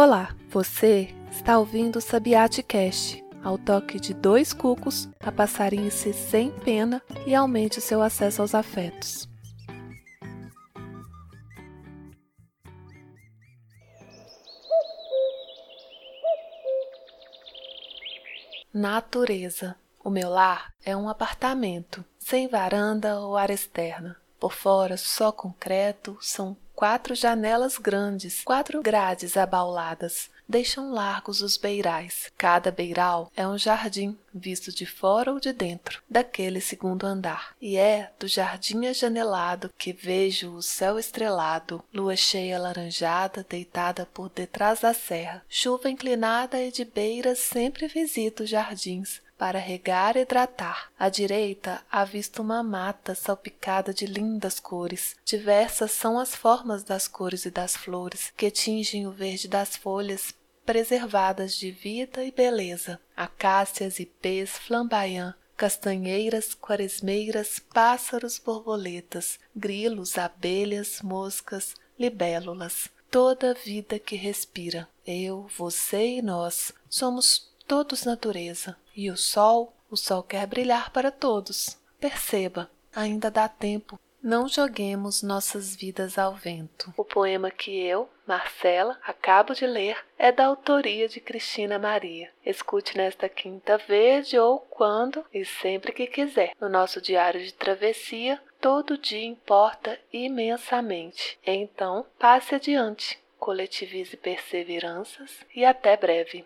Olá, você está ouvindo o Sabiate Cast, ao toque de dois cucos, a passarinhe-se sem pena e aumente o seu acesso aos afetos. Natureza. O meu lar é um apartamento, sem varanda ou área externa. Por fora, só concreto, são quatro janelas grandes, quatro grades abauladas, deixam largos os beirais. Cada beiral é um jardim, visto de fora ou de dentro, daquele segundo andar. E é do jardim ajanelado que vejo o céu estrelado, lua cheia alaranjada deitada por detrás da serra, chuva inclinada e de beiras sempre visito os jardins para regar e hidratar. À direita, avista uma mata salpicada de lindas cores. Diversas são as formas das cores e das flores, que tingem o verde das folhas, preservadas de vida e beleza. Acácias, ipês, flamboyant, castanheiras, quaresmeiras, pássaros, borboletas, grilos, abelhas, moscas, libélulas. Toda vida que respira. Eu, você e nós somos todos natureza. E o sol, o sol quer brilhar para todos. Perceba, ainda dá tempo. Não joguemos nossas vidas ao vento. O poema que eu, Marcela, acabo de ler é da autoria de Cristina Maria. Escute nesta quinta verde ou quando e sempre que quiser. No nosso diário de travessia, todo dia importa imensamente. Então, passe adiante, coletivize perseveranças e até breve.